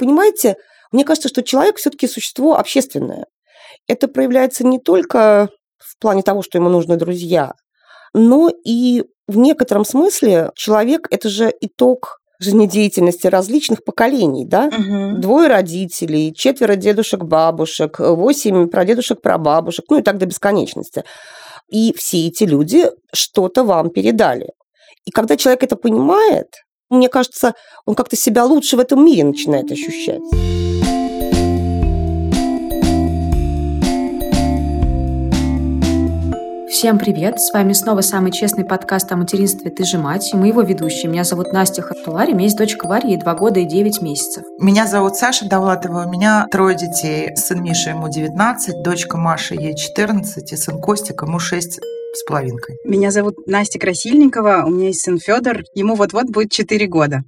понимаете, мне кажется, что человек все-таки существо общественное. Это проявляется не только в плане того, что ему нужны друзья, но и в некотором смысле человек – это же итог жизнедеятельности различных поколений, да? Угу. Двое родителей, четверо дедушек-бабушек, восемь прадедушек-прабабушек, ну и так до бесконечности. И все эти люди что-то вам передали. И когда человек это понимает, мне кажется, он как-то себя лучше в этом мире начинает ощущать. Всем привет! С вами снова самый честный подкаст о материнстве «Ты же мать» и мы его ведущие. Меня зовут Настя Хартулари, у меня есть дочка Варя, ей 2 года и 9 месяцев. Меня зовут Саша Давлатова, у меня трое детей. Сын Миша, ему 19, дочка Маша, ей 14, и сын Костик, ему 6 с половинкой. Меня зовут Настя Красильникова, у меня есть сын Федор, ему вот-вот будет 4 года.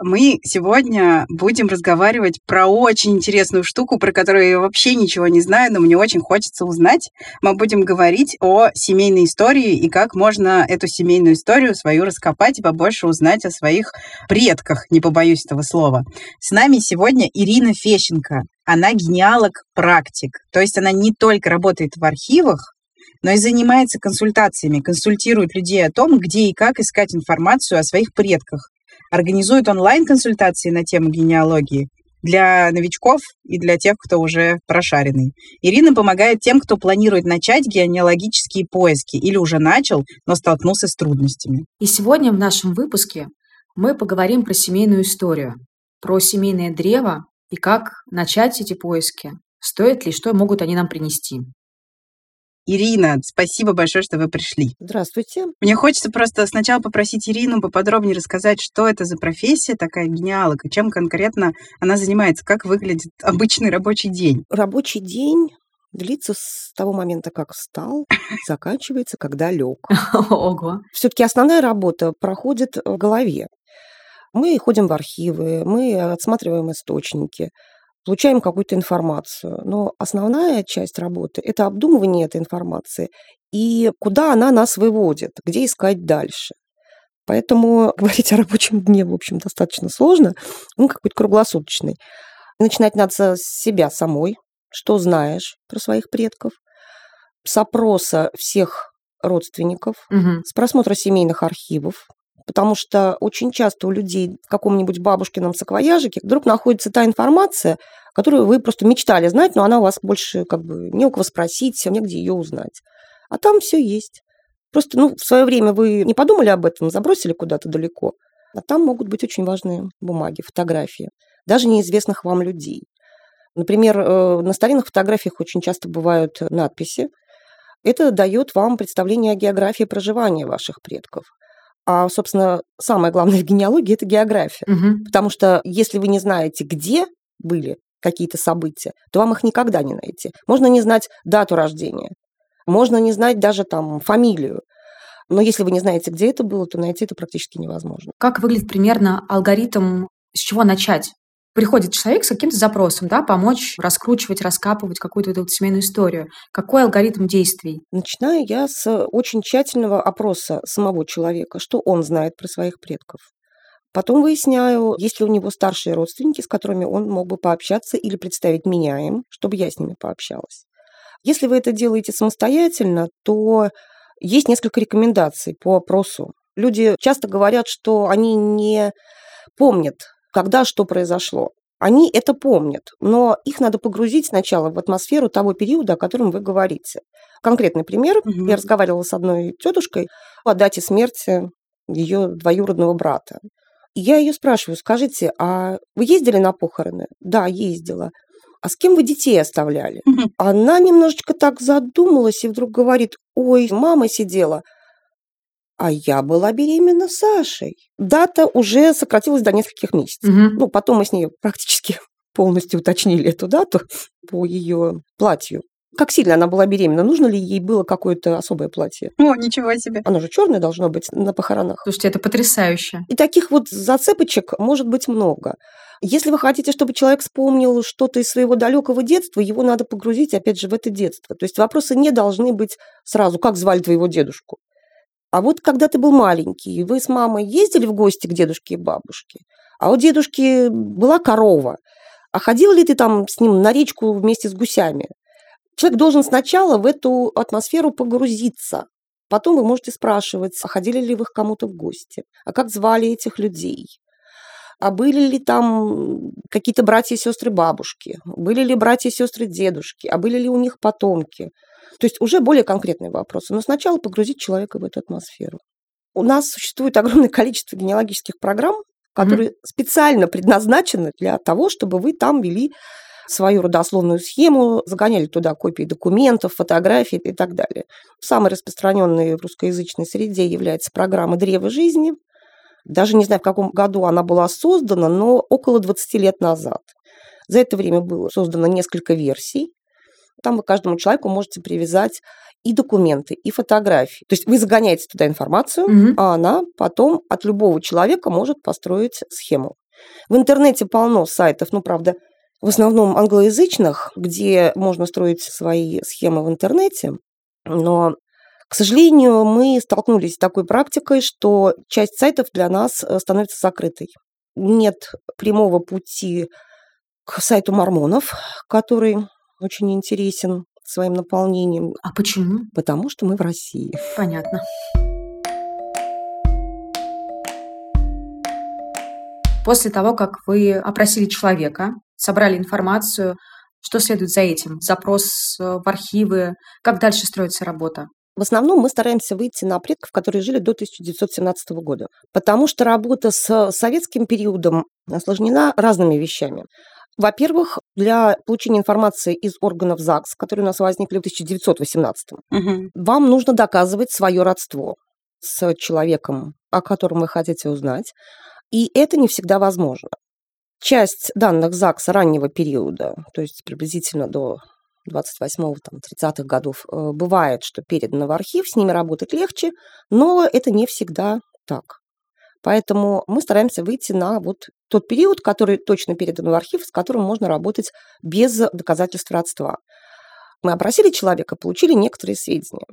Мы сегодня будем разговаривать про очень интересную штуку, про которую я вообще ничего не знаю, но мне очень хочется узнать. Мы будем говорить о семейной истории и как можно эту семейную историю свою раскопать и побольше узнать о своих предках, не побоюсь этого слова. С нами сегодня Ирина Фещенко. Она генеалог-практик, то есть она не только работает в архивах, но и занимается консультациями, консультирует людей о том, где и как искать информацию о своих предках, организует онлайн-консультации на тему генеалогии для новичков и для тех, кто уже прошаренный. Ирина помогает тем, кто планирует начать генеалогические поиски или уже начал, но столкнулся с трудностями. И сегодня в нашем выпуске мы поговорим про семейную историю, про семейное древо и как начать эти поиски, стоит ли, что могут они нам принести. Ирина, спасибо большое, что вы пришли. Здравствуйте. Мне хочется просто сначала попросить Ирину поподробнее рассказать, что это за профессия такая генеалог, и чем конкретно она занимается, как выглядит обычный рабочий день. Рабочий день длится с того момента, как встал, заканчивается, когда лег. Ого. Все-таки основная работа проходит в голове. Мы ходим в архивы, мы отсматриваем источники, получаем какую-то информацию. Но основная часть работы – это обдумывание этой информации и куда она нас выводит, где искать дальше. Поэтому говорить о рабочем дне, в общем, достаточно сложно. Он какой-то круглосуточный. Начинать надо с себя самой, что знаешь про своих предков, с опроса всех родственников, Мгм. с просмотра семейных архивов, потому что очень часто у людей в каком-нибудь бабушкином саквояжике вдруг находится та информация, которую вы просто мечтали знать, но она у вас больше как бы не у кого спросить, негде ее узнать. А там все есть. Просто ну, в свое время вы не подумали об этом, забросили куда-то далеко, а там могут быть очень важные бумаги, фотографии, даже неизвестных вам людей. Например, э, на старинных фотографиях очень часто бывают надписи. Это дает вам представление о географии проживания ваших предков. А, собственно, самое главное в генеалогии – это география. Мгм. Потому что если вы не знаете, где были какие-то события, то вам их никогда не найти. Можно не знать дату рождения, можно не знать даже там фамилию. Но если вы не знаете, где это было, то найти это практически невозможно. Как выглядит примерно алгоритм, с чего начать? Приходит человек с каким-то запросом, да, помочь раскручивать, раскапывать какую-то вот семейную историю. Какой алгоритм действий? Начинаю я с очень тщательного опроса самого человека, что он знает про своих предков. Потом выясняю, есть ли у него старшие родственники, с которыми он мог бы пообщаться или представить меня им, чтобы я с ними пообщалась. Если вы это делаете самостоятельно, то есть несколько рекомендаций по опросу. Люди часто говорят, что они не помнят, когда что произошло. Они это помнят, но их надо погрузить сначала в атмосферу того периода, о котором вы говорите. Конкретный пример. Мгм. Я разговаривала с одной тетушкой о дате смерти ее двоюродного брата. И я ее спрашиваю, скажите, а вы ездили на похороны? Да, ездила. А с кем вы детей оставляли? Мгм. Она немножечко так задумалась и вдруг говорит, ой, мама сидела, а я была беременна Сашей. Дата уже сократилась до нескольких месяцев. Мгм. Ну, потом мы с ней практически полностью уточнили эту дату по ее платью. Как сильно она была беременна? Нужно ли ей было какое-то особое платье? О, ничего себе. Оно же черное должно быть на похоронах. Слушайте, это потрясающе. И таких вот зацепочек может быть много. Если вы хотите, чтобы человек вспомнил что-то из своего далекого детства, его надо погрузить, опять же, в это детство. То есть вопросы не должны быть сразу, как звали твоего дедушку. А вот когда ты был маленький, вы с мамой ездили в гости к дедушке и бабушке, а у дедушки была корова, А ходил ли ты там с ним на речку вместе с гусями? Человек должен сначала в эту атмосферу погрузиться. Потом вы можете спрашивать, а ходили ли вы к кому-то в гости, а как звали этих людей, а были ли там какие-то братья и сестры бабушки, были ли братья и сестры дедушки, а были ли у них потомки. То есть уже более конкретные вопросы. Но сначала погрузить человека в эту атмосферу. У нас существует огромное количество генеалогических программ, которые mm-hmm. специально предназначены для того, чтобы вы там вели свою родословную схему, загоняли туда копии документов, фотографий и так далее. Самой распространенной в русскоязычной среде является программа «Древо жизни», даже не знаю, в каком году она была создана, но около 20 лет назад. За это время было создано несколько версий. Там вы каждому человеку можете привязать и документы, и фотографии. То есть вы загоняете туда информацию, угу. а она потом от любого человека может построить схему. В интернете полно сайтов, ну, правда, в основном англоязычных, где можно строить свои схемы в интернете, но к сожалению, мы столкнулись с такой практикой, что часть сайтов для нас э, становится закрытой. Нет прямого пути к сайту мормонов, который очень интересен своим наполнением. А почему? Потому что мы в России. Понятно. После того, как вы опросили человека, собрали информацию, что следует за этим? Запрос э, в архивы? Как дальше строится работа? В основном мы стараемся выйти на предков, которые жили до 1917 года, потому что работа с советским периодом осложнена разными вещами. Во-первых, для получения информации из органов ЗАГС, которые у нас возникли в 1918, угу. вам нужно доказывать свое родство с человеком, о котором вы хотите узнать, и это не всегда возможно. Часть данных ЗАГСа раннего периода, то есть приблизительно до 28-30-х годов э, бывает, что передано в архив, с ними работать легче, но это не всегда так. Поэтому мы стараемся выйти на вот тот период, который точно передан в архив, с которым можно работать без доказательств родства. Мы опросили человека, получили некоторые сведения.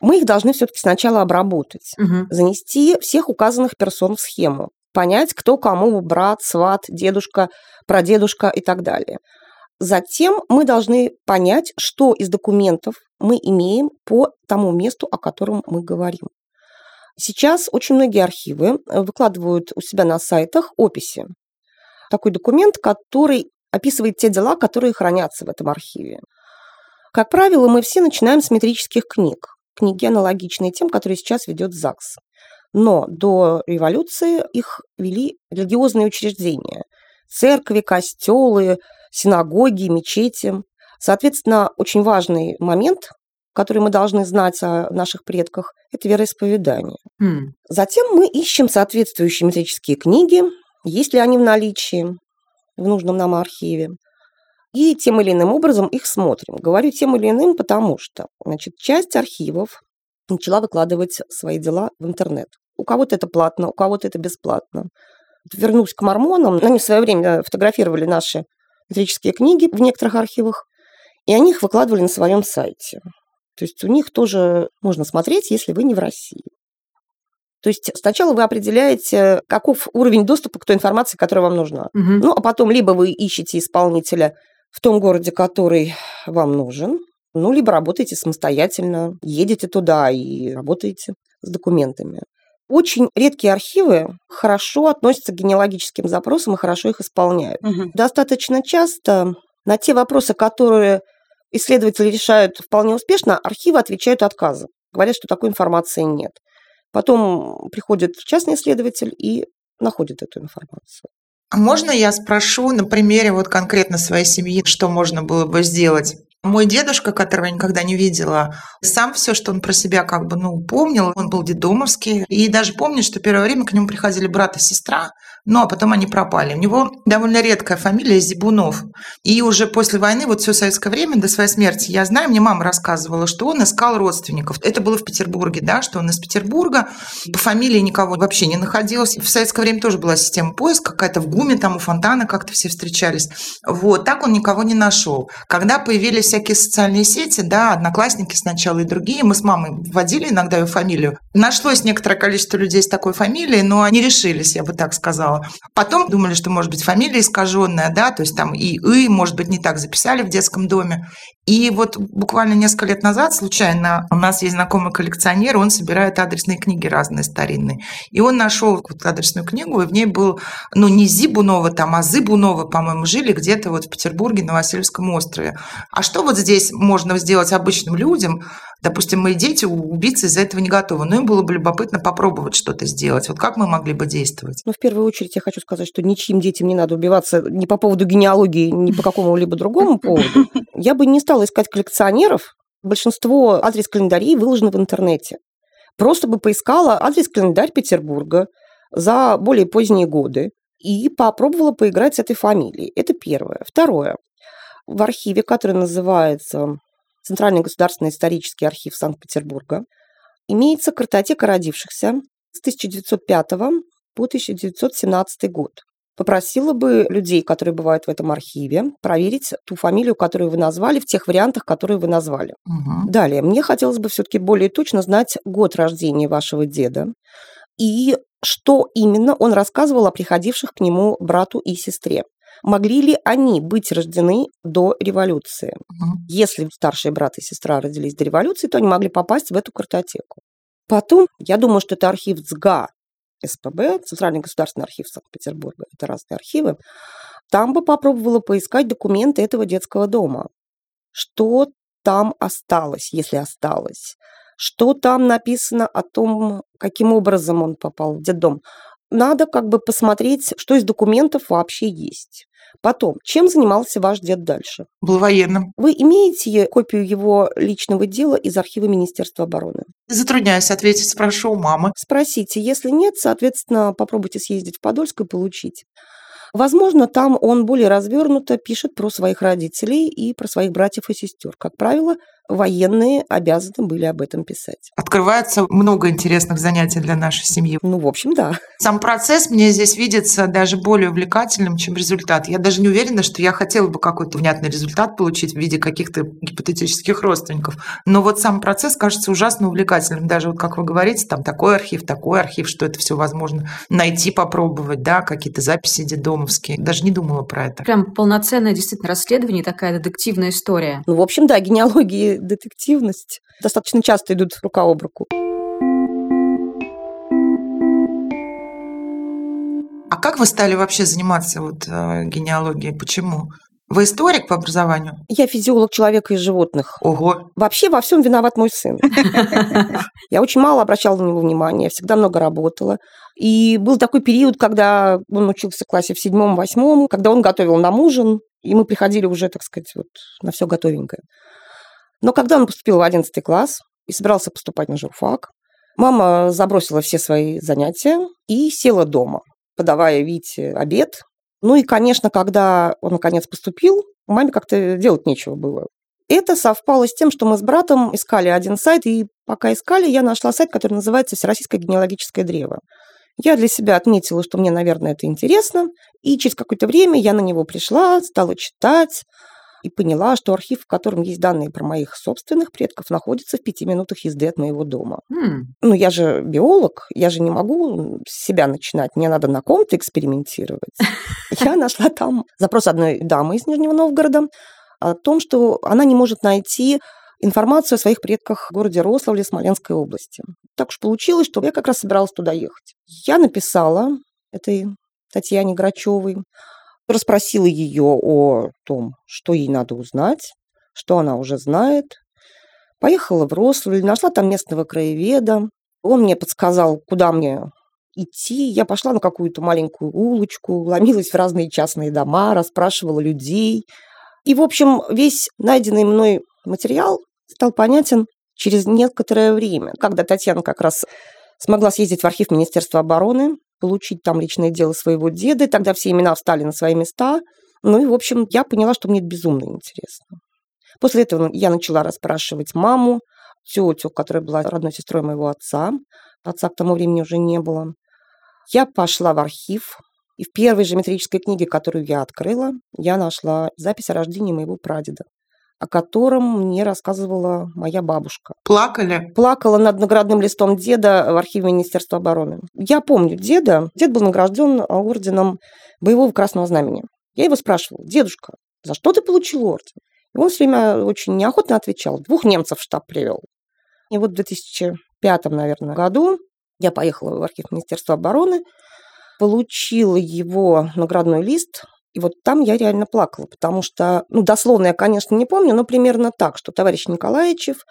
Мы их должны все-таки сначала обработать, угу. занести всех указанных персон в схему, понять, кто кому брат, сват, дедушка, прадедушка и так далее. Затем мы должны понять, что из документов мы имеем по тому месту, о котором мы говорим. Сейчас очень многие архивы э, выкладывают у себя на сайтах описи. Такой документ, который описывает те дела, которые хранятся в этом архиве. Как правило, мы все начинаем с метрических книг. Книги аналогичные тем, которые сейчас ведет ЗАГС. Но до революции их вели религиозные учреждения. Церкви, костелы, синагоги, мечети. Соответственно, очень важный момент, который мы должны знать о наших предках, это вероисповедание. Mm. Затем мы ищем соответствующие метрические книги, есть ли они в наличии в нужном нам архиве. И тем или иным образом их смотрим. Говорю тем или иным, потому что значит, часть архивов начала выкладывать свои дела в интернет. У кого-то это платно, у кого-то это бесплатно. Вернусь к мормонам. Они в свое время фотографировали наши метрические книги в некоторых архивах, и они их выкладывали на своем сайте. То есть у них тоже можно смотреть, если вы не в России. То есть сначала вы определяете, каков уровень доступа к той информации, которая вам нужна. Угу. Ну, а потом либо вы ищете исполнителя в том городе, который вам нужен, ну, либо работаете самостоятельно, едете туда и работаете с документами. Очень редкие архивы хорошо относятся к генеалогическим запросам и хорошо их исполняют. Угу. Достаточно часто на те вопросы, которые исследователи решают вполне успешно, архивы отвечают отказом. Говорят, что такой информации нет. Потом приходит частный исследователь и находит эту информацию. А можно я спрошу на примере вот конкретно своей семьи, что можно было бы сделать? Мой дедушка, которого я никогда не видела, сам все, что он про себя как бы, ну, помнил, он был дедомовский. И даже помнит, что первое время к нему приходили брат и сестра, ну, а потом они пропали. У него довольно редкая фамилия Зибунов. И уже после войны, вот все советское время, до своей смерти, я знаю, мне мама рассказывала, что он искал родственников. Это было в Петербурге, да, что он из Петербурга. По фамилии никого вообще не находилось. В советское время тоже была система поиска, какая-то в ГУМе, там у Фонтана как-то все встречались. Вот, так он никого не нашел. Когда появились всякие социальные сети, да, одноклассники сначала и другие, мы с мамой вводили иногда ее фамилию, Нашлось некоторое количество людей с такой фамилией, но они решились, я бы так сказала. Потом думали, что может быть фамилия искаженная, да, то есть там и «и», может быть, не так записали в детском доме. И вот буквально несколько лет назад случайно у нас есть знакомый коллекционер, он собирает адресные книги разные старинные. И он нашел вот адресную книгу, и в ней был, ну, не Зибунова там, а Зыбунова, по-моему, жили где-то вот в Петербурге на Васильевском острове. А что вот здесь можно сделать обычным людям? Допустим, мои дети убийцы из-за этого не готовы, но им было бы любопытно попробовать что-то сделать. Вот как мы могли бы действовать? Ну, в первую очередь я хочу сказать, что ничьим детям не надо убиваться ни по поводу генеалогии, ни по какому-либо другому поводу. Я бы не стала искать коллекционеров. Большинство адрес-календарей выложены в интернете. Просто бы поискала адрес-календарь Петербурга за более поздние годы и попробовала поиграть с этой фамилией. Это первое. Второе. В архиве, который называется Центральный государственный исторический архив Санкт-Петербурга, имеется картотека родившихся с 1905 по 1917 год. Попросила бы людей, которые бывают в этом архиве, проверить ту фамилию, которую вы назвали, в тех вариантах, которые вы назвали. Угу. Далее, мне хотелось бы все-таки более точно знать год рождения вашего деда и что именно он рассказывал о приходивших к нему брату и сестре. Могли ли они быть рождены до революции? Угу. Если старший брат и сестра родились до революции, то они могли попасть в эту картотеку. Потом, я думаю, что это архив ЦГА СПБ, Центральный государственный архив Санкт-Петербурга, это разные архивы, там бы попробовала поискать документы этого детского дома. Что там осталось, если осталось? Что там написано о том, каким образом он попал в детдом? Надо как бы посмотреть, что из документов вообще есть. Потом, чем занимался ваш дед дальше? Был военным. Вы имеете копию его личного дела из архива Министерства обороны? Затрудняюсь ответить, спрошу у мамы. Спросите. Если нет, соответственно, попробуйте съездить в Подольск и получить. Возможно, там он более развернуто пишет про своих родителей и про своих братьев и сестер. Как правило, военные обязаны были об этом писать. Открывается много интересных занятий для нашей семьи. Ну, в общем, да. Сам процесс мне здесь видится даже более увлекательным, чем результат. Я даже не уверена, что я хотела бы какой-то внятный результат получить в виде каких-то гипотетических родственников. Но вот сам процесс кажется ужасно увлекательным. Даже вот как вы говорите, там такой архив, такой архив, что это все возможно найти, попробовать, да, какие-то записи дедомовские. Даже не думала про это. Прям полноценное действительно расследование, такая детективная история. Ну, в общем, да, генеалогии детективность достаточно часто идут рука об руку. А как вы стали вообще заниматься вот э, генеалогией? Почему? Вы историк по образованию? Я физиолог человека и животных. Ого. Вообще во всем виноват мой сын. Я очень мало обращала на него внимания, всегда много работала. И был такой период, когда он учился в классе в седьмом-восьмом, когда он готовил нам ужин, и мы приходили уже, так сказать, вот на все готовенькое. Но когда он поступил в 11 класс и собирался поступать на журфак, мама забросила все свои занятия и села дома, подавая Вите обед. Ну и, конечно, когда он наконец поступил, маме как-то делать нечего было. Это совпало с тем, что мы с братом искали один сайт, и пока искали, я нашла сайт, который называется «Всероссийское генеалогическое древо». Я для себя отметила, что мне, наверное, это интересно, и через какое-то время я на него пришла, стала читать, и поняла, что архив, в котором есть данные про моих собственных предков, находится в пяти минутах езды от моего дома. М, Ну, я же биолог, я же не могу с себя начинать, мне надо на ком-то экспериментировать. Я нашла там запрос одной дамы из Нижнего Новгорода о том, что она не может найти информацию о своих предках в городе Рославле Смоленской области. Так уж получилось, что я как раз собиралась туда ехать. Я написала этой Татьяне Грачевой, расспросила ее о том, что ей надо узнать, что она уже знает. Поехала в Рославль, нашла там местного краеведа. Он мне подсказал, куда мне идти. Я пошла на какую-то маленькую улочку, ломилась в разные частные дома, расспрашивала людей. И, в общем, весь найденный мной материал стал понятен через некоторое время, когда Татьяна как раз смогла съездить в архив Министерства обороны, получить там личное дело своего деда, и тогда все имена встали на свои места. Ну и, в общем, я поняла, что мне это безумно интересно. После этого я начала расспрашивать маму, тетю, которая была родной сестрой моего отца. Отца к тому времени уже не было. Я пошла в архив, и в первой же метрической книге, которую я открыла, я нашла запись о рождении моего прадеда. О котором мне рассказывала моя бабушка. Плакали? Плакала над наградным листом деда в архиве Министерства обороны. Я помню деда. Дед был награжден орденом боевого красного знамени. Я его спрашивала, дедушка, за что ты получил орден? И он все время очень неохотно отвечал. Двух немцев в штаб привел. И вот в 2005, наверное, году я поехала в архив Министерства обороны, получила его наградной лист, и вот там я реально плакала, потому что, ну, дословно я, конечно, не помню, но примерно так, что товарищ Николаевичев,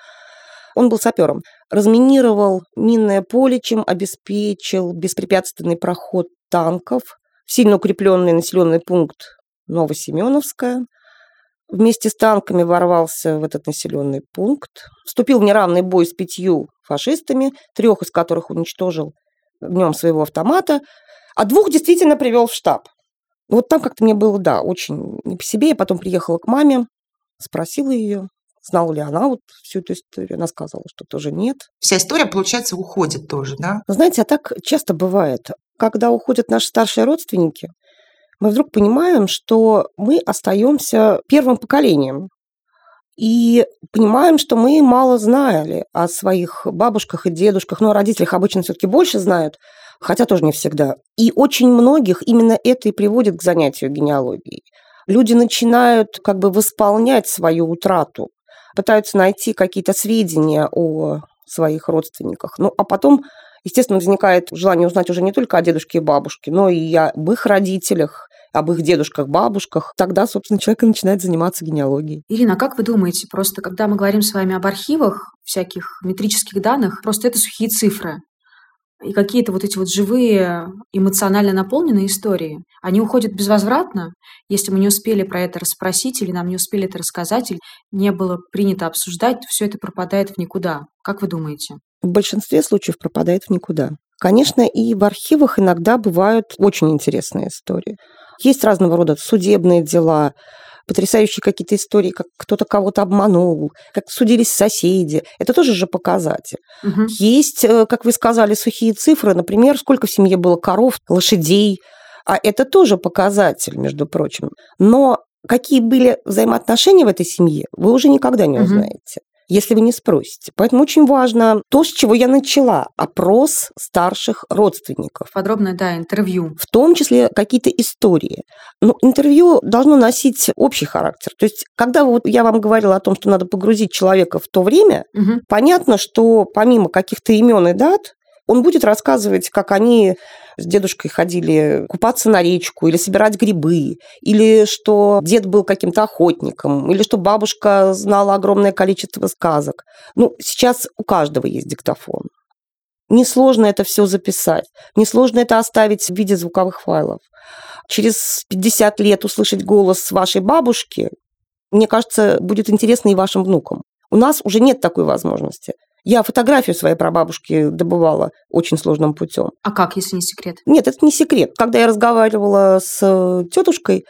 он был сапером, разминировал минное поле, чем обеспечил беспрепятственный проход танков в сильно укрепленный населенный пункт Новосеменовская, вместе с танками ворвался в этот населенный пункт, вступил в неравный бой с пятью фашистами, трех из которых уничтожил в нем своего автомата, а двух действительно привел в штаб. Вот там как-то мне было, да, очень не по себе. Я потом приехала к маме, спросила ее, знала ли она вот всю эту историю. Она сказала, что тоже нет. Вся история, получается, уходит тоже, да? Но знаете, а так часто бывает. Когда уходят наши старшие родственники, мы вдруг понимаем, что мы остаемся первым поколением. И понимаем, что мы мало знали о своих бабушках и дедушках, но о родителях обычно все-таки больше знают, хотя тоже не всегда. И очень многих именно это и приводит к занятию генеалогией. Люди начинают как бы восполнять свою утрату, пытаются найти какие-то сведения о своих родственниках. Ну, а потом, естественно, возникает желание узнать уже не только о дедушке и бабушке, но и об их родителях, об их дедушках, бабушках, тогда, собственно, человек начинает заниматься генеалогией. Ирина, а как вы думаете, просто когда мы говорим с вами об архивах, всяких метрических данных, просто это сухие цифры. И какие-то вот эти вот живые, эмоционально наполненные истории, они уходят безвозвратно, если мы не успели про это расспросить, или нам не успели это рассказать, или не было принято обсуждать, все это пропадает в никуда. Как вы думаете? В большинстве случаев пропадает в никуда. Конечно, и в архивах иногда бывают очень интересные истории. Есть разного рода судебные дела, потрясающие какие-то истории, как кто-то кого-то обманул, как судились соседи. Это тоже же показатель. Угу. Есть, э, как вы сказали, сухие цифры, например, сколько в семье было коров, лошадей. А это тоже показатель, между прочим. Но какие были взаимоотношения в этой семье, вы уже никогда не узнаете если вы не спросите. Поэтому очень важно то, с чего я начала. Опрос старших родственников. Подробное, да, интервью. В том числе какие-то истории. Но интервью должно носить общий характер. То есть, когда вот я вам говорила о том, что надо погрузить человека в то время, угу. понятно, что помимо каких-то имен и дат, он будет рассказывать, как они с дедушкой ходили купаться на речку или собирать грибы, или что дед был каким-то охотником, или что бабушка знала огромное количество сказок. Ну, сейчас у каждого есть диктофон. Несложно это все записать, несложно это оставить в виде звуковых файлов. Через 50 лет услышать голос вашей бабушки, мне кажется, будет интересно и вашим внукам. У нас уже нет такой возможности. Я фотографию своей прабабушки добывала очень сложным путем. А как, если не секрет? Нет, это не секрет. Когда я разговаривала с э, тетушкой,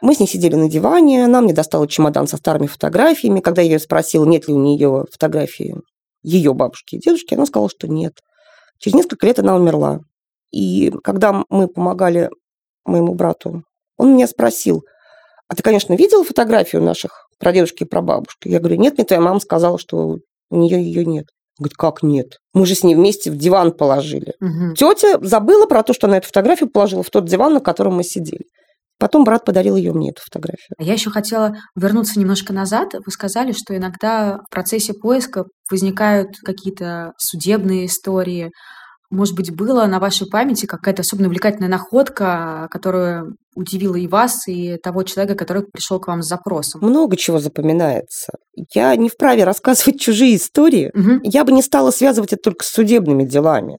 мы с ней сидели на диване, она мне достала чемодан со старыми фотографиями. Когда я ее спросила, нет ли у нее фотографии ее бабушки и дедушки, она сказала, что нет. Через несколько лет она умерла. И когда мы помогали моему брату, он меня спросил, а ты, конечно, видел фотографию наших прадедушки и прабабушки? Я говорю, нет, мне твоя мама сказала, что у нее ее нет. Говорит, как нет? Мы же с ней вместе в диван положили. Угу. Тетя забыла про то, что она эту фотографию положила в тот диван, на котором мы сидели. Потом брат подарил ее мне, эту фотографию. Я еще хотела вернуться немножко назад. Вы сказали, что иногда в процессе поиска возникают какие-то судебные истории, может быть, было на вашей памяти какая-то особенно увлекательная находка, которая удивила и вас, и того человека, который пришел к вам с запросом? Много чего запоминается. Я не вправе рассказывать чужие истории. Угу. Я бы не стала связывать это только с судебными делами.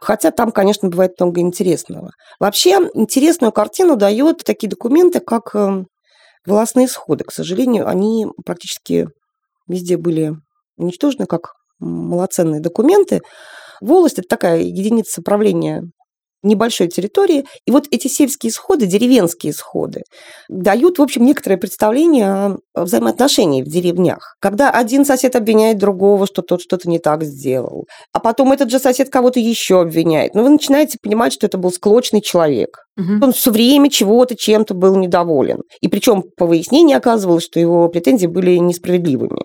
Хотя там, конечно, бывает много интересного. Вообще, интересную картину дает такие документы, как эм, волосные сходы. К сожалению, они практически везде были уничтожены как малоценные документы. Волость – это такая единица правления небольшой территории. И вот эти сельские сходы, деревенские сходы, дают, в общем, некоторое представление о взаимоотношении в деревнях. Когда один сосед обвиняет другого, что тот что-то не так сделал, а потом этот же сосед кого-то еще обвиняет. Но ну, вы начинаете понимать, что это был склочный человек. Угу. Он все время чего-то, чем-то был недоволен. И причем по выяснению оказывалось, что его претензии были несправедливыми.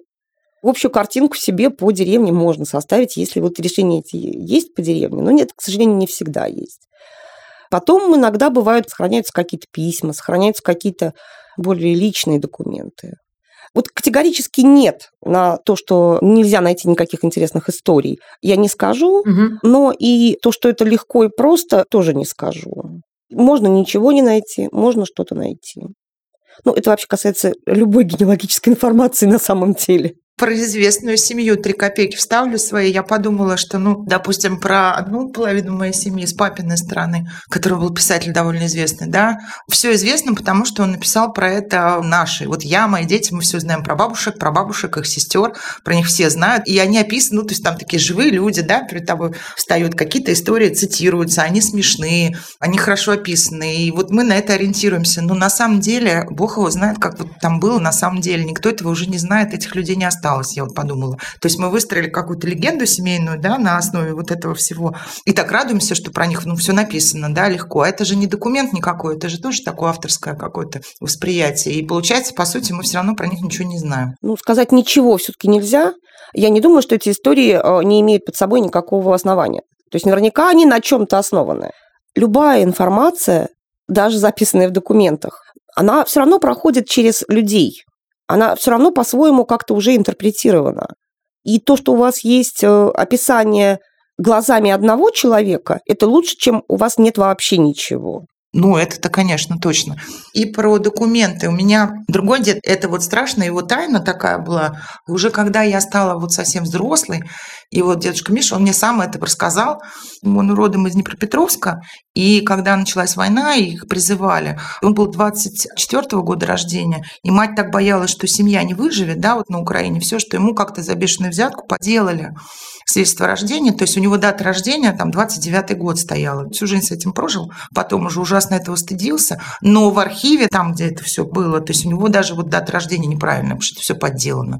Общую картинку себе по деревне можно составить, если вот решения эти есть по деревне. Но нет, к сожалению, не всегда есть. Потом иногда бывают, сохраняются какие-то письма, сохраняются какие-то более личные документы. Вот категорически нет на то, что нельзя найти никаких интересных историй, я не скажу, угу. но и то, что это легко и просто, тоже не скажу. Можно ничего не найти, можно что-то найти. Ну, это вообще касается любой генеалогической информации на самом деле про известную семью три копейки вставлю свои. Я подумала, что, ну, допустим, про одну половину моей семьи с папиной стороны, который был писатель довольно известный, да, все известно, потому что он написал про это наши. Вот я, мои дети, мы все знаем про бабушек, про бабушек, их сестер, про них все знают. И они описаны, ну, то есть там такие живые люди, да, перед тобой встают, какие-то истории цитируются, они смешные, они хорошо описаны. И вот мы на это ориентируемся. Но на самом деле, Бог его знает, как вот там было на самом деле. Никто этого уже не знает, этих людей не осталось осталось, я вот подумала. То есть мы выстроили какую-то легенду семейную, да, на основе вот этого всего. И так радуемся, что про них, ну, все написано, да, легко. А это же не документ никакой, это же тоже такое авторское какое-то восприятие. И получается, по сути, мы все равно про них ничего не знаем. Ну, сказать ничего все-таки нельзя. Я не думаю, что эти истории э, не имеют под собой никакого основания. То есть наверняка они на чем-то основаны. Любая информация, даже записанная в документах, она все равно проходит через людей она все равно по-своему как-то уже интерпретирована. И то, что у вас есть э, описание глазами одного человека, это лучше, чем у вас нет вообще ничего. Ну, это-то, конечно, точно. И про документы. У меня другой дед, это вот страшная его тайна такая была. Уже когда я стала вот совсем взрослой, и вот дедушка Миша, он мне сам это рассказал. Он родом из Днепропетровска. И когда началась война, их призывали. Он был 24 -го года рождения. И мать так боялась, что семья не выживет, да, вот на Украине. Все, что ему как-то за бешеную взятку поделали свидетельство рождения, то есть у него дата рождения там 29 год стояла. Всю жизнь с этим прожил, потом уже ужасно этого стыдился, но в архиве, там, где это все было, то есть у него даже вот дата рождения неправильная, потому что это все подделано.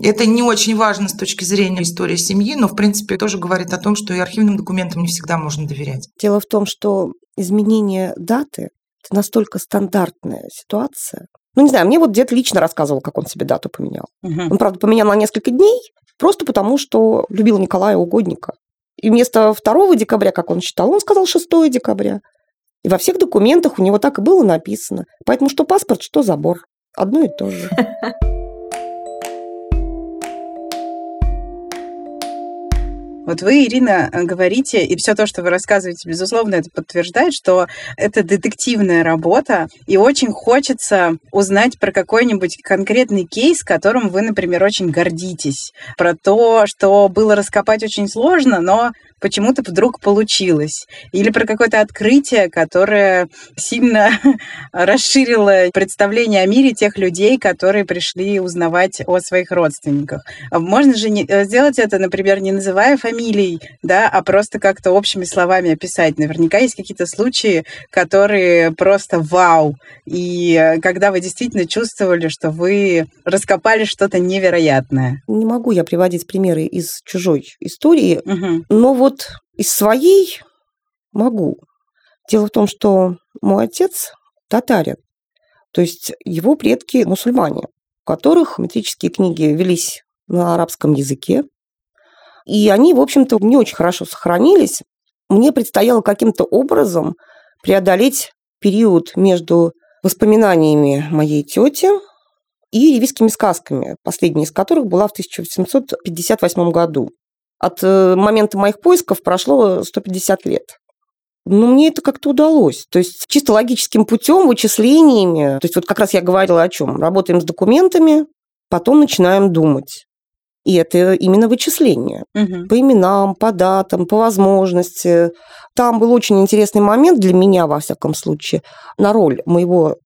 Это не очень важно с точки зрения истории семьи, но, в принципе, тоже говорит о том, что и архивным документам не всегда можно доверять. Дело в том, что изменение даты – это настолько стандартная ситуация. Ну, не знаю, мне вот дед лично рассказывал, как он себе дату поменял. Угу. Он, правда, поменял на несколько дней, просто потому что любил Николая Угодника. И вместо 2 декабря, как он считал, он сказал 6 декабря. И во всех документах у него так и было написано. Поэтому что паспорт, что забор. Одно и то же. Вот вы, Ирина, говорите, и все то, что вы рассказываете, безусловно, это подтверждает, что это детективная работа, и очень хочется узнать про какой-нибудь конкретный кейс, которым вы, например, очень гордитесь, про то, что было раскопать очень сложно, но почему-то вдруг получилось. Или про какое-то открытие, которое сильно расширило представление о мире тех людей, которые пришли узнавать о своих родственниках. А можно же не, э, сделать это, например, не называя фамилий, да, а просто как-то общими словами описать. Наверняка есть какие-то случаи, которые просто вау. И э, когда вы действительно чувствовали, что вы раскопали что-то невероятное. Не могу я приводить примеры из чужой истории, угу. но вот вот из своей могу. Дело в том, что мой отец татарин, то есть его предки мусульмане, у которых метрические книги велись на арабском языке, и они, в общем-то, не очень хорошо сохранились. Мне предстояло каким-то образом преодолеть период между воспоминаниями моей тети и ревизскими сказками, последняя из которых была в 1858 году. От э, момента моих поисков прошло 150 лет. Но мне это как-то удалось. То есть чисто логическим путем, вычислениями. То есть вот как раз я говорила о чем. Работаем с документами, потом начинаем думать. И это именно вычисление. Угу. По именам, по датам, по возможности. Там был очень интересный момент для меня, во всяком случае, на роль моего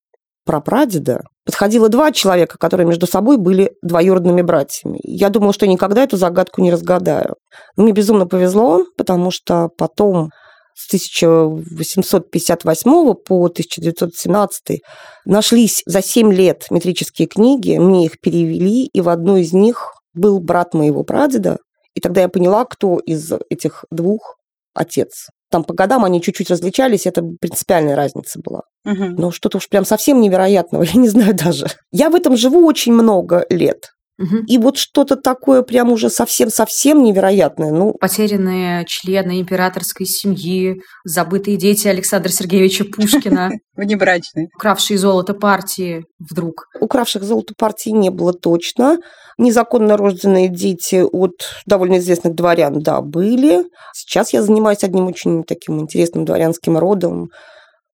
прапрадеда подходило два человека, которые между собой были двоюродными братьями. Я думала, что никогда эту загадку не разгадаю. Но мне безумно повезло, потому что потом с 1858 по 1917 нашлись за 7 лет метрические книги, мне их перевели, и в одной из них был брат моего прадеда, и тогда я поняла, кто из этих двух отец. Там по годам они чуть-чуть различались, это принципиальная разница была. Мгм. Но что-то уж прям совсем невероятного, я не знаю даже. Я в этом живу очень много лет. Мгм. И вот что-то такое прям уже совсем-совсем невероятное. Ну, Потерянные члены императорской семьи, забытые дети Александра Сергеевича Пушкина, Внебрачные. укравшие золото партии вдруг. укравших золотую партии не было точно. Незаконно рожденные дети от довольно известных дворян, да, были. Сейчас я занимаюсь одним очень таким интересным дворянским родом.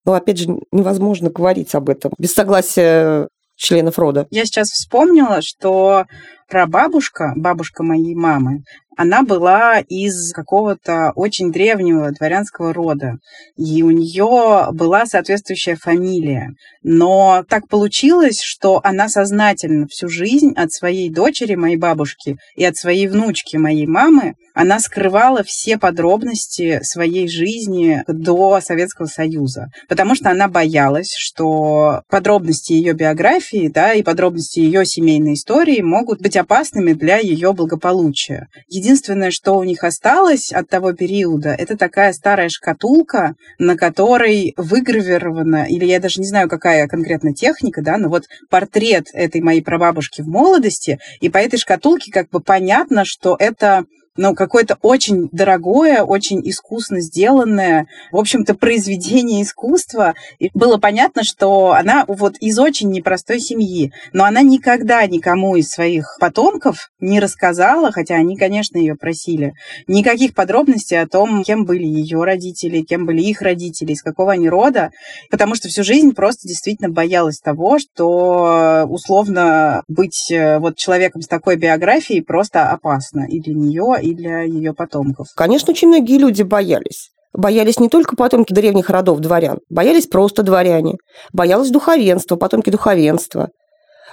Но, опять же, невозможно говорить об этом без согласия членов рода. Я сейчас вспомнила, что прабабушка, бабушка моей мамы, она была из какого-то очень древнего дворянского рода, и у нее была соответствующая фамилия. Но так получилось, что она сознательно всю жизнь от своей дочери, моей бабушки, и от своей внучки, моей мамы, она скрывала все подробности своей жизни до Советского Союза, потому что она боялась, что подробности ее биографии да, и подробности ее семейной истории могут быть опасными для ее благополучия. Единственное, что у них осталось от того периода, это такая старая шкатулка, на которой выгравирована, или я даже не знаю, какая конкретно техника, да, но вот портрет этой моей прабабушки в молодости, и по этой шкатулке как бы понятно, что это ну, какое-то очень дорогое, очень искусно сделанное, в общем-то, произведение искусства. И было понятно, что она вот из очень непростой семьи, но она никогда никому из своих потомков не рассказала, хотя они, конечно, ее просили, никаких подробностей о том, кем были ее родители, кем были их родители, из какого они рода, потому что всю жизнь просто действительно боялась того, что условно быть э, вот человеком с такой биографией просто опасно и для нее, и для ее потомков. Конечно, очень многие люди боялись. Боялись не только потомки древних родов дворян, боялись просто дворяне, боялось духовенство, потомки духовенства,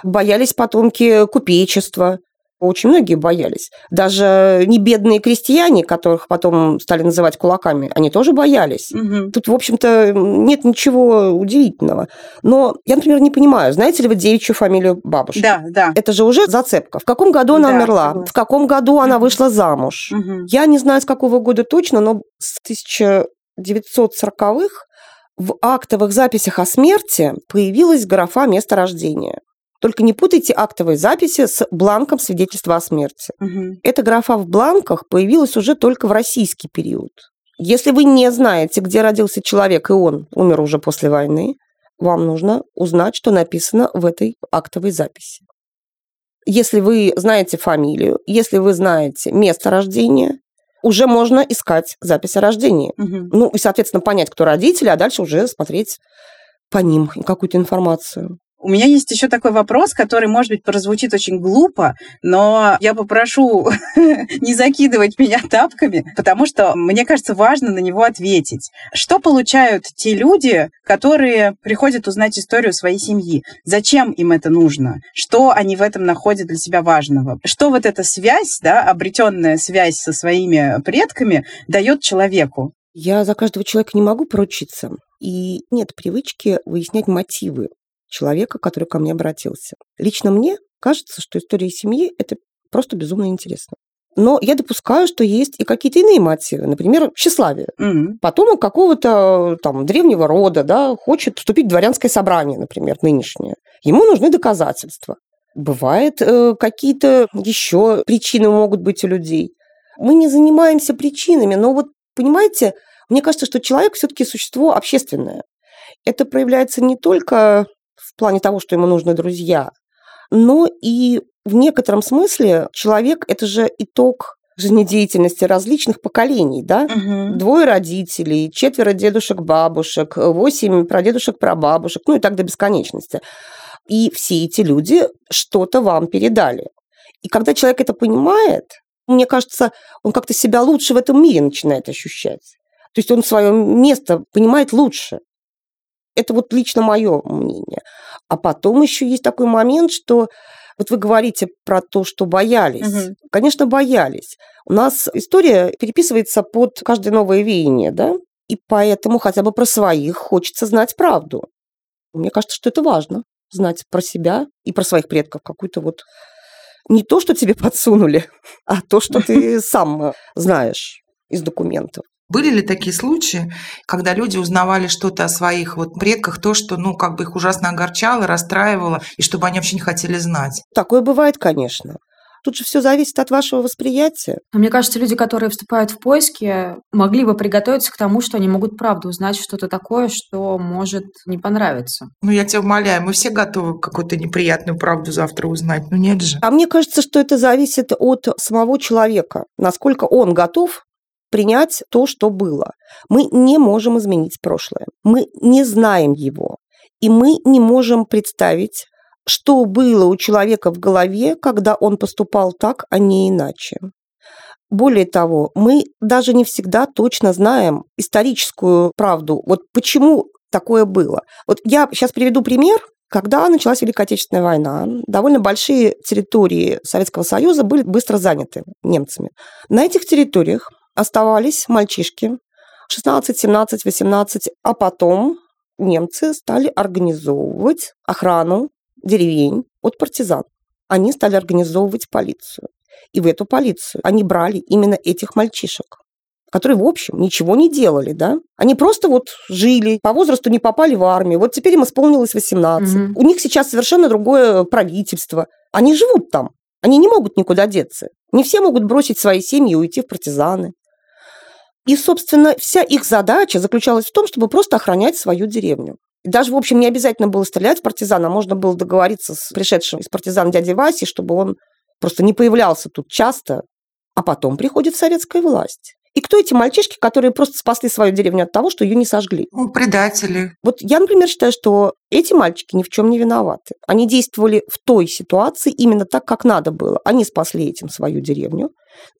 боялись потомки купечества. Очень многие боялись. Даже не бедные крестьяне, которых потом стали называть кулаками, они тоже боялись. Мгм. Тут, в общем-то, нет ничего удивительного. Но я, например, не понимаю, знаете ли вы девичью фамилию бабушки? Да, да. Это же уже зацепка. В каком году она Да, умерла? согласна. В каком году она вышла замуж? Мгм. Я не знаю, с какого года точно, но с 1940-х в актовых записях о смерти появилась графа место рождения. Только не путайте актовые записи с бланком свидетельства о смерти. Мгм. Эта графа в бланках появилась уже только в российский период. Если вы не знаете, где родился человек, и он умер уже после войны, вам нужно узнать, что написано в этой актовой записи. Если вы знаете фамилию, если вы знаете место рождения, уже можно искать запись о рождении. Мгм. Ну и, соответственно, понять, кто родители, а дальше уже смотреть по ним какую-то информацию. У меня есть еще такой вопрос, который, может быть, прозвучит очень глупо, но я попрошу не закидывать меня тапками, потому что мне кажется важно на него ответить. Что получают те люди, которые приходят узнать историю своей семьи? Зачем им это нужно? Что они в этом находят для себя важного? Что вот эта связь, да, обретенная связь со своими предками дает человеку? Я за каждого человека не могу поручиться. И нет привычки выяснять мотивы человека, который ко мне обратился. Лично мне кажется, что история семьи – это просто безумно интересно. Но я допускаю, что есть и какие-то иные мотивы. Например, тщеславие. М, Потомок какого-то там древнего рода, да, хочет вступить в дворянское собрание, например, нынешнее. Ему нужны доказательства. Бывает, э, какие-то еще причины могут быть у людей. Мы не занимаемся причинами, но вот, понимаете, мне кажется, что человек все-таки существо общественное. Это проявляется не только в плане того, что ему нужны друзья, но и в некотором смысле человек – это же итог жизнедеятельности различных поколений, да? мгм. Двое родителей, четверо дедушек-бабушек, восемь прадедушек-прабабушек, ну и так до бесконечности. И все эти люди что-то вам передали. И когда человек это понимает, мне кажется, он как-то себя лучше в этом мире начинает ощущать. То есть он свое место понимает лучше. Это вот лично мое мнение. А потом еще есть такой момент, что вот вы говорите про то, что боялись. Мгм. Конечно, боялись. У нас история переписывается под каждое новое веяние, да? И поэтому хотя бы про своих хочется знать правду. Мне кажется, что это важно, знать про себя и про своих предков какую-то вот не то, что тебе подсунули, а то, что ты сам знаешь из документов. Были ли такие случаи, когда люди узнавали что-то о своих вот предках, то, что, ну, как бы их ужасно огорчало, расстраивало, и чтобы они вообще не хотели знать? Такое бывает, конечно. Тут же все зависит от вашего восприятия. Мне кажется, люди, которые вступают в поиски, могли бы приготовиться к тому, что они могут правду узнать что-то такое, что может не понравиться. Ну, я тебя умоляю, мы все готовы какую-то неприятную правду завтра узнать. Ну, нет же. А мне кажется, что это зависит от самого человека, насколько он готов принять то, что было. Мы не можем изменить прошлое. Мы не знаем его. И мы не можем представить, что было у человека в голове, когда он поступал так, а не иначе. Более того, мы даже не всегда точно знаем историческую правду. Вот почему такое было. Вот я сейчас приведу пример. Когда началась Великая Отечественная война, довольно большие территории Советского Союза были быстро заняты немцами. На этих территориях оставались мальчишки 16, 17, 18, а потом немцы стали организовывать охрану деревень от партизан. Они стали организовывать полицию. И в эту полицию они брали именно этих мальчишек, которые, в общем, ничего не делали, да? Они просто вот жили, по возрасту не попали в армию. Вот теперь им исполнилось 18. Угу. У них сейчас совершенно другое правительство. Они живут там. Они не могут никуда деться. Не все могут бросить свои семьи и уйти в партизаны. И, собственно, вся их задача заключалась в том, чтобы просто охранять свою деревню. Даже, в общем, не обязательно было стрелять в партизана, можно было договориться с пришедшим из партизан дядей Васей, чтобы он просто не появлялся тут часто, а потом приходит советская власть. И кто эти мальчишки, которые просто спасли свою деревню от того, что ее не сожгли? Ну, предатели. Вот я, например, считаю, что эти мальчики ни в чем не виноваты. Они действовали в той ситуации именно так, как надо было. Они спасли этим свою деревню,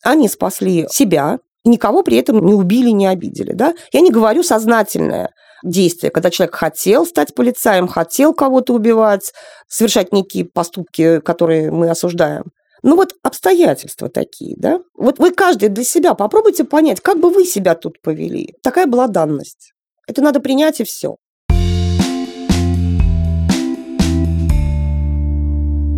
они спасли себя, и никого при этом не убили, не обидели. Да? Я не говорю сознательное действие, когда человек хотел стать полицаем, хотел кого-то убивать, совершать некие поступки, которые мы осуждаем. Ну вот обстоятельства такие, да? Вот вы каждый для себя попробуйте понять, как бы вы себя тут повели. Такая была данность. Это надо принять и все.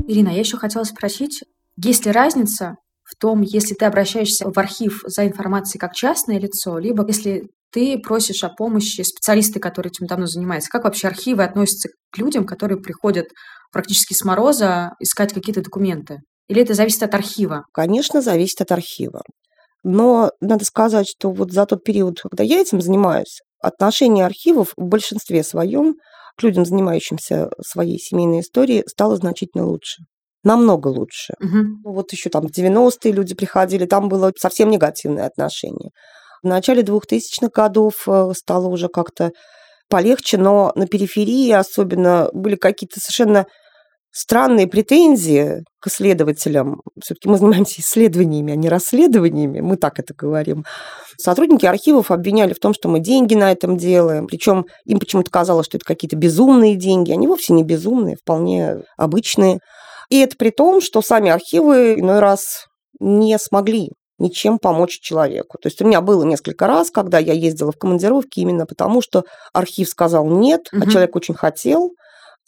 Ирина, я еще хотела спросить, есть ли разница в том, если ты обращаешься в архив за информацией как частное лицо, либо если ты просишь о помощи специалиста, который этим давно занимается. Как вообще архивы относятся к людям, которые приходят практически с мороза искать какие-то документы? Или это зависит от архива? Конечно, зависит от архива. Но надо сказать, что вот за тот период, когда я этим занимаюсь, отношение архивов в большинстве своем к людям, занимающимся своей семейной историей, стало значительно лучше намного лучше. Угу. Вот еще там 90-е люди приходили, там было совсем негативное отношение. В начале 2000-х годов э, стало уже как-то полегче, но на периферии особенно были какие-то совершенно странные претензии к исследователям. Все-таки мы занимаемся исследованиями, а не расследованиями, мы так это говорим. Сотрудники архивов обвиняли в том, что мы деньги на этом делаем, причем им почему-то казалось, что это какие-то безумные деньги. Они вовсе не безумные, вполне обычные. И это при том, что сами архивы иной раз не смогли ничем помочь человеку. То есть у меня было несколько раз, когда я ездила в командировки именно потому, что архив сказал нет, угу. а человек очень хотел,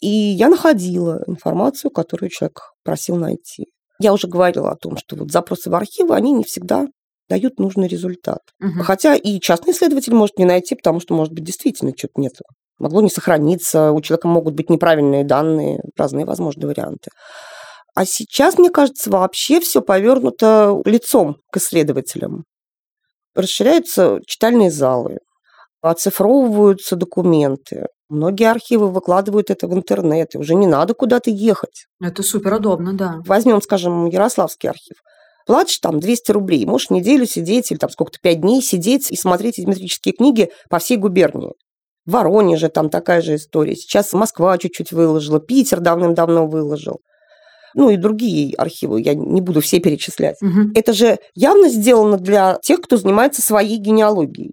и я находила информацию, которую человек просил найти. Я уже говорила о том, что вот запросы в архивы, они не всегда дают нужный результат. Угу. Хотя и частный исследователь может не найти, потому что, может быть, действительно что-то нет. Могло не сохраниться, у человека могут быть неправильные данные, разные возможные варианты. А сейчас, мне кажется, вообще все повернуто лицом к исследователям. Расширяются читальные залы, оцифровываются документы. Многие архивы выкладывают это в интернет, и уже не надо куда-то ехать. Это супер удобно, да. Возьмем, скажем, Ярославский архив. Платишь там 200 рублей, можешь неделю сидеть или там сколько-то, 5 дней сидеть и смотреть метрические книги по всей губернии. В Воронеже там такая же история. Сейчас Москва чуть-чуть выложила, Питер давным-давно выложил ну и другие архивы, я не буду все перечислять. Угу. Это же явно сделано для тех, кто занимается своей генеалогией.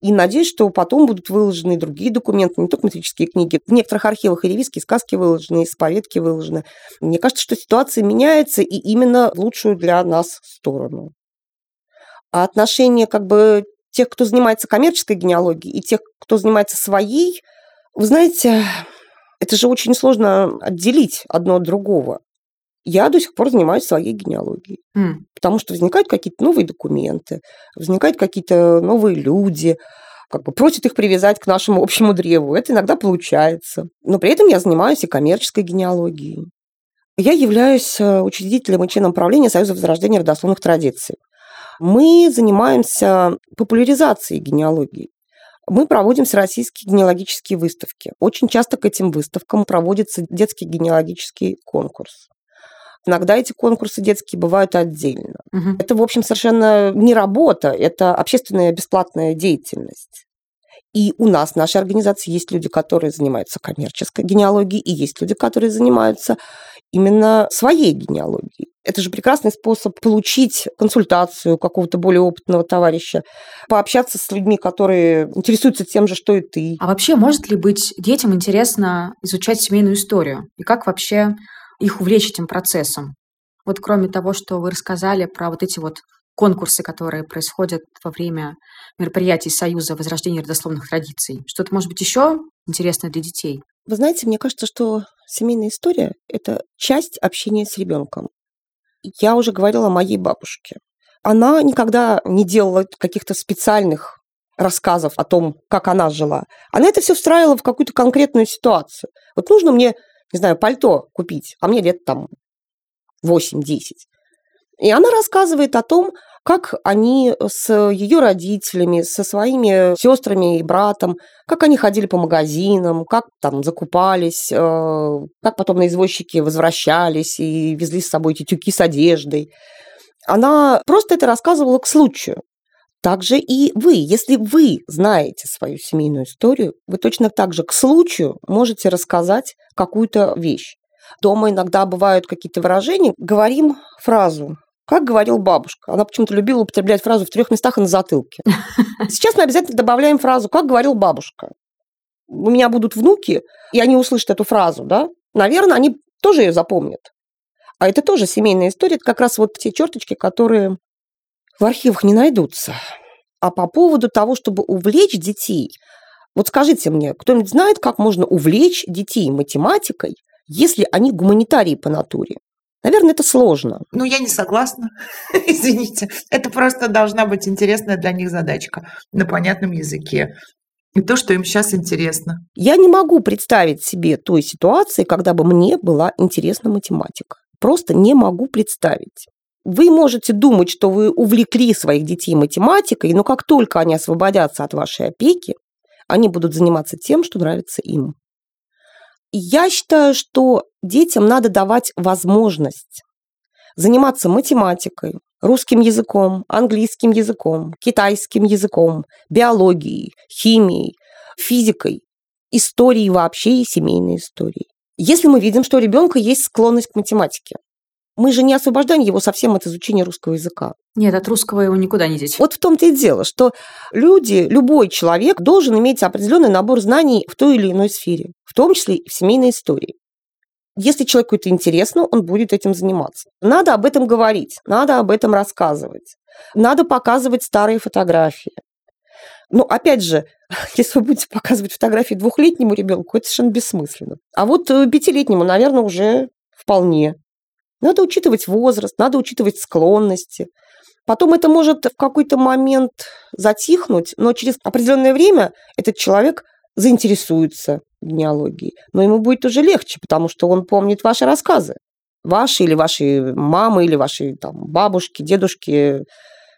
И надеюсь, что потом будут выложены другие документы, не только метрические книги. В некоторых архивах и ревизские сказки выложены, и споведки выложены. Мне кажется, что ситуация меняется и именно в лучшую для нас сторону. А отношение как бы тех, кто занимается коммерческой генеалогией, и тех, кто занимается своей, вы знаете, это же очень сложно отделить одно от другого. Я до сих пор занимаюсь своей генеалогией. Mm. Потому что возникают какие-то новые документы, возникают какие-то новые люди, как бы просят их привязать к нашему общему древу. Это иногда получается. Но при этом я занимаюсь и коммерческой генеалогией. Я являюсь э, учредителем и членом правления Союза возрождения родословных традиций. Мы занимаемся популяризацией генеалогии. Мы проводим всероссийские генеалогические выставки. Очень часто к этим выставкам проводится детский генеалогический конкурс. Иногда эти конкурсы детские бывают отдельно. Угу. Это, в общем, совершенно не работа, это общественная бесплатная деятельность. И у нас в нашей организации есть люди, которые занимаются коммерческой генеалогией, и есть люди, которые занимаются именно своей генеалогией. Это же прекрасный способ получить консультацию какого-то более опытного товарища, пообщаться с людьми, которые интересуются тем же, что и ты. А вообще, может ли быть детям интересно изучать семейную историю? И как вообще их увлечь этим процессом? Вот кроме того, что вы рассказали про вот эти вот конкурсы, которые происходят во время мероприятий Союза возрождения родословных традиций. Что-то, может быть, еще интересное для детей? Вы знаете, мне кажется, что семейная история – это часть общения с ребенком. Я уже говорила о моей бабушке. Она никогда не делала каких-то специальных рассказов о том, как она жила. Она это все встраивала в какую-то конкретную ситуацию. Вот нужно мне, не знаю, пальто купить, а мне лет там 8-10. И она рассказывает о том, как они с ее родителями, со своими сестрами и братом, как они ходили по магазинам, как там закупались, э, как потом на извозчике возвращались и везли с собой эти тюки с одеждой. Она просто это рассказывала к случаю. Также и вы, если вы знаете свою семейную историю, вы точно так же к случаю можете рассказать какую-то вещь. Дома иногда бывают какие-то выражения. Говорим фразу как говорил бабушка. Она почему-то любила употреблять фразу в трех местах и на затылке. Сейчас мы обязательно добавляем фразу «как говорил бабушка». У меня будут внуки, и они услышат эту фразу, да? Наверное, они тоже ее запомнят. А это тоже семейная история, это как раз вот те черточки, которые в архивах не найдутся. А по поводу того, чтобы увлечь детей, вот скажите мне, кто-нибудь знает, как можно увлечь детей математикой, если они гуманитарии по натуре? Наверное, это сложно. Ну, я не согласна. Извините. Это просто должна быть интересная для них задачка на понятном языке. И то, что им сейчас интересно. Я не могу представить себе той ситуации, когда бы мне была интересна математика. Просто не могу представить. Вы можете думать, что вы увлекли своих детей математикой, но как только они освободятся от вашей опеки, они будут заниматься тем, что нравится им. Я считаю, что детям надо давать возможность заниматься математикой, русским языком, английским языком, китайским языком, биологией, химией, физикой, историей вообще и семейной историей. Если мы видим, что у ребенка есть склонность к математике, мы же не освобождаем его совсем от изучения русского языка. Нет, от русского его никуда не деть. Вот в том-то и дело, что люди, любой человек должен иметь определенный набор знаний в той или иной сфере, в том числе и в семейной истории. Если человеку это интересно, он будет этим заниматься. Надо об этом говорить, надо об этом рассказывать, надо показывать старые фотографии. Но опять же, если вы будете показывать фотографии двухлетнему ребенку, это совершенно бессмысленно. А вот э, пятилетнему, наверное, уже вполне. Надо учитывать возраст, надо учитывать склонности. Потом это может в какой-то момент затихнуть, но через определенное время этот человек заинтересуется генеалогией. Но ему будет уже легче, потому что он помнит ваши рассказы. Ваши или ваши мамы, или ваши там, бабушки, дедушки.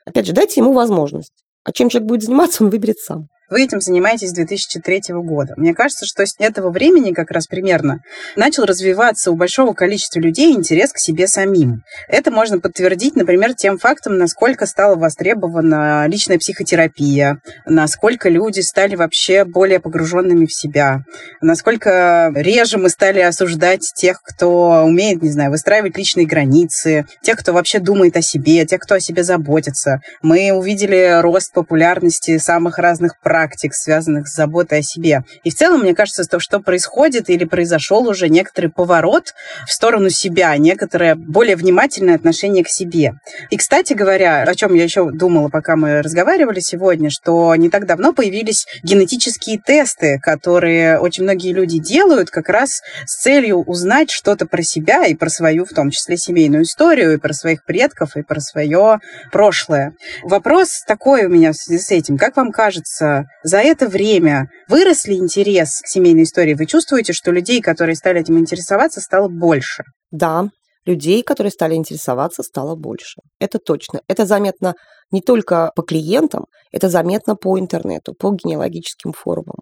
Опять же, дайте ему возможность. А чем человек будет заниматься, он выберет сам. Вы этим занимаетесь с 2003 года. Мне кажется, что с этого времени как раз примерно начал развиваться у большого количества людей интерес к себе самим. Это можно подтвердить, например, тем фактом, насколько стала востребована личная психотерапия, насколько люди стали вообще более погруженными в себя, насколько реже мы стали осуждать тех, кто умеет, не знаю, выстраивать личные границы, тех, кто вообще думает о себе, тех, кто о себе заботится. Мы увидели рост популярности самых разных практик, практик, связанных с заботой о себе. И в целом, мне кажется, то, что происходит или произошел уже некоторый поворот в сторону себя, некоторое более внимательное отношение к себе. И, кстати говоря, о чем я еще думала, пока мы разговаривали сегодня, что не так давно появились генетические тесты, которые очень многие люди делают как раз с целью узнать что-то про себя и про свою, в том числе, семейную историю, и про своих предков, и про свое прошлое. Вопрос такой у меня в связи с этим. Как вам кажется, за это время вырос ли интерес к семейной истории? Вы чувствуете, что людей, которые стали этим интересоваться, стало больше? Да, людей, которые стали интересоваться, стало больше. Это точно. Это заметно не только по клиентам, это заметно по интернету, по генеалогическим форумам.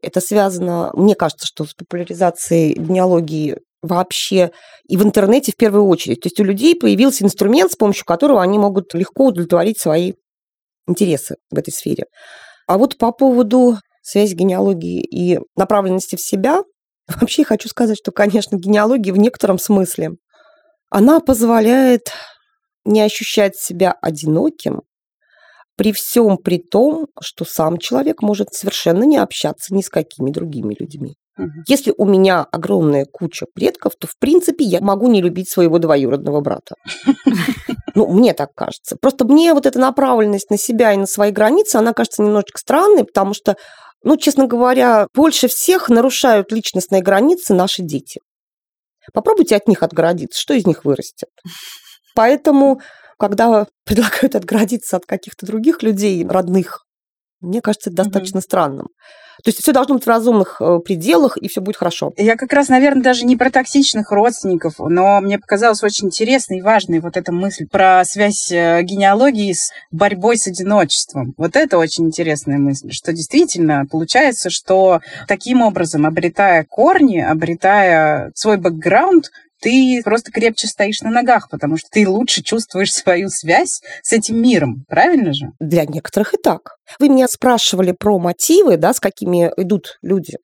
Это связано, мне кажется, что с популяризацией генеалогии вообще и в интернете в первую очередь. То есть у людей появился инструмент, с помощью которого они могут легко удовлетворить свои интересы в этой сфере. А вот по поводу связи генеалогии и направленности в себя, вообще хочу сказать, что, конечно, генеалогия в некотором смысле, она позволяет не ощущать себя одиноким, при всем при том, что сам человек может совершенно не общаться ни с какими другими людьми. Если у меня огромная куча предков, то, в принципе, я могу не любить своего двоюродного брата. Ну, мне так кажется. Просто мне вот эта направленность на себя и на свои границы, она кажется немножечко странной, потому что, ну, честно говоря, больше всех нарушают личностные границы наши дети. Попробуйте от них отгородиться, что из них вырастет. Поэтому, когда предлагают отгородиться от каких-то других людей, родных, мне кажется, это достаточно mm-hmm. странным. То есть все должно быть в разумных э, пределах, и все будет хорошо. Я как раз, наверное, даже не про токсичных родственников, но мне показалась очень интересной и важной вот эта мысль про связь э, генеалогии с борьбой с одиночеством. Вот это очень интересная мысль, что действительно получается, что таким образом, обретая корни, обретая свой бэкграунд, ты просто крепче стоишь на ногах, потому что ты лучше чувствуешь свою связь с этим миром, правильно же? Для некоторых и так. Вы меня спрашивали про мотивы, да, с какими идут люди.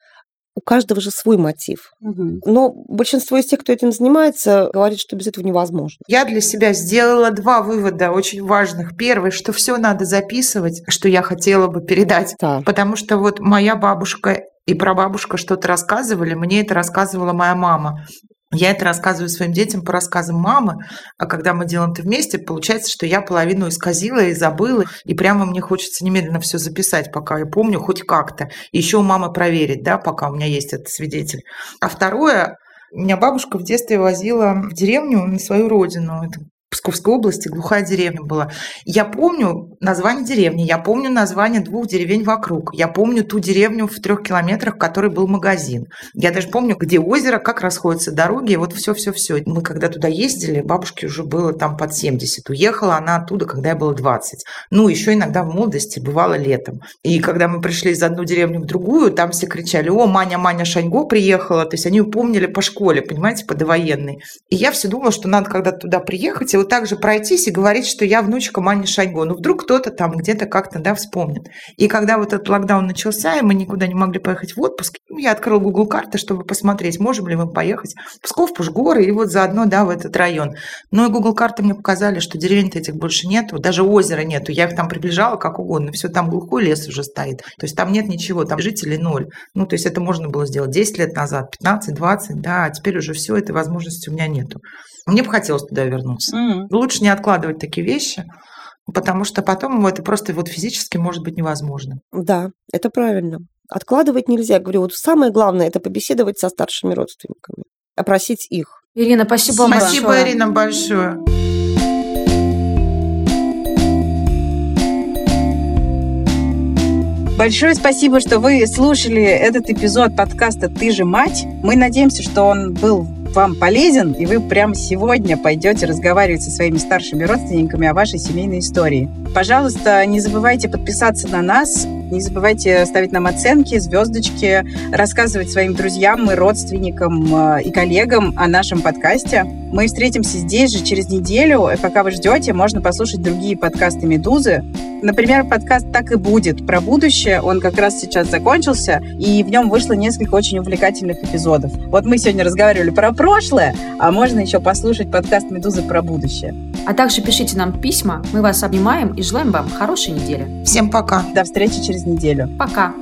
У каждого же свой мотив. Угу. Но большинство из тех, кто этим занимается, говорит, что без этого невозможно. Я для себя сделала два вывода очень важных. Первый, что все надо записывать, что я хотела бы передать. Да. Потому что вот моя бабушка и прабабушка что-то рассказывали, мне это рассказывала моя мама. Я это рассказываю своим детям по рассказам мамы, а когда мы делаем это вместе, получается, что я половину исказила и забыла, и прямо мне хочется немедленно все записать, пока я помню, хоть как-то. Еще у мамы проверить, да, пока у меня есть этот свидетель. А второе, меня бабушка в детстве возила в деревню на свою родину. Это Псковской области, глухая деревня была. Я помню название деревни, я помню название двух деревень вокруг, я помню ту деревню в трех километрах, в которой был магазин. Я даже помню, где озеро, как расходятся дороги, вот все-все-все. Мы когда туда ездили, бабушке уже было там под 70. Уехала она оттуда, когда я была 20. Ну, еще иногда в молодости, бывало летом. И когда мы пришли из одной деревни в другую, там все кричали, о, Маня, Маня Шаньго приехала. То есть они помнили по школе, понимаете, по довоенной. И я все думала, что надо когда-то туда приехать, вот так же пройтись и говорить, что я внучка Мани Шойгу. Ну, вдруг кто-то там где-то как-то, да, вспомнит. И когда вот этот локдаун начался, и мы никуда не могли поехать в отпуск, ну, я открыла Google карты, чтобы посмотреть, можем ли мы поехать в Псков, Пушгоры и вот заодно, да, в этот район. Но и Google карты мне показали, что деревень-то этих больше нету, даже озера нету. Я их там приближала как угодно, все там глухой лес уже стоит. То есть там нет ничего, там жителей ноль. Ну, то есть это можно было сделать 10 лет назад, 15, 20, да, а теперь уже все, этой возможности у меня нету. Мне бы хотелось туда вернуться. Mm-hmm. Лучше не откладывать такие вещи, потому что потом это просто вот физически может быть невозможно. Да, это правильно. Откладывать нельзя. Я говорю, вот самое главное – это побеседовать со старшими родственниками, опросить их. Ирина, спасибо вам Спасибо, большое. Ирина, большое. Большое спасибо, что вы слушали этот эпизод подкаста «Ты же мать». Мы надеемся, что он был вам полезен, и вы прямо сегодня пойдете разговаривать со своими старшими родственниками о вашей семейной истории. Пожалуйста, не забывайте подписаться на нас, не забывайте ставить нам оценки, звездочки, рассказывать своим друзьям и родственникам э, и коллегам о нашем подкасте. Мы встретимся здесь же через неделю. И пока вы ждете, можно послушать другие подкасты «Медузы». Например, подкаст «Так и будет» про будущее, он как раз сейчас закончился, и в нем вышло несколько очень увлекательных эпизодов. Вот мы сегодня разговаривали про прошлое, а можно еще послушать подкаст «Медузы» про будущее. А также пишите нам письма, мы вас обнимаем и желаем вам хорошей недели. Всем пока. До встречи через неделю. Пока.